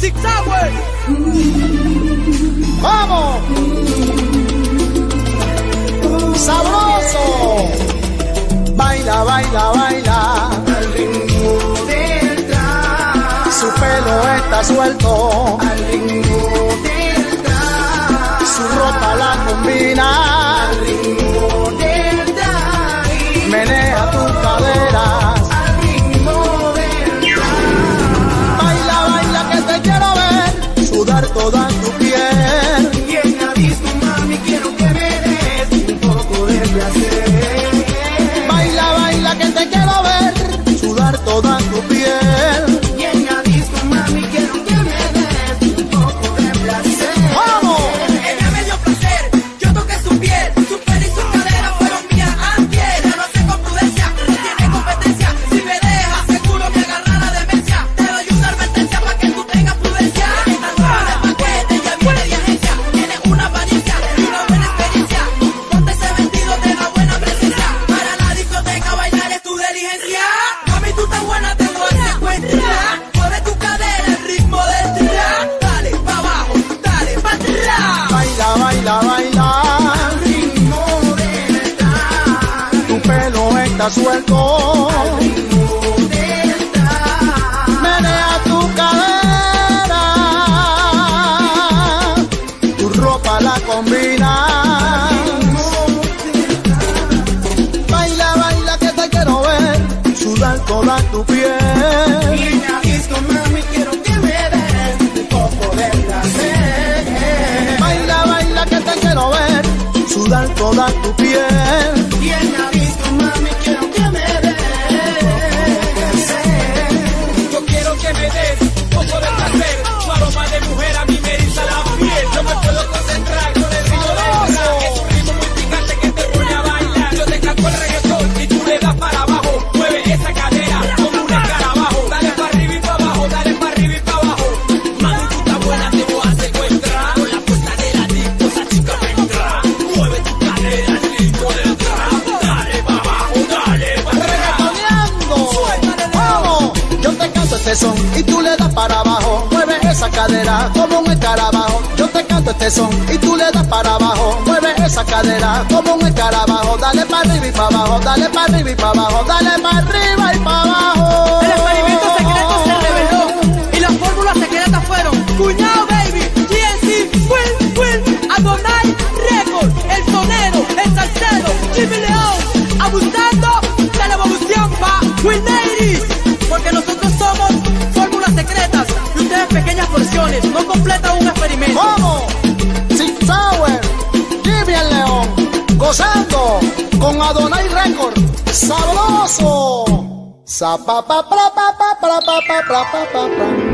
Music Tower. ¡Vamos! ¡Sabroso! Baila, baila, baila. Al ritmo del Su pelo está suelto. Al ritmo está suelto. Menea tu cadera, tu ropa la combina. Baila, baila que te quiero ver, sudar toda tu piel. Baila, baila que te quiero ver, sudar toda tu piel. y tú le das para abajo. Mueve esa cadera como un escarabajo. Yo te canto este son y tú le das para abajo. Mueve esa cadera como un escarabajo. Dale para arriba y para abajo, dale para arriba y para abajo, dale para no completa un experimento. ¿Cómo? Sin Sauer, Jimmy el León, gozando con Adonai Record, sabroso. Sa pa pa pa pa pa pa pa pa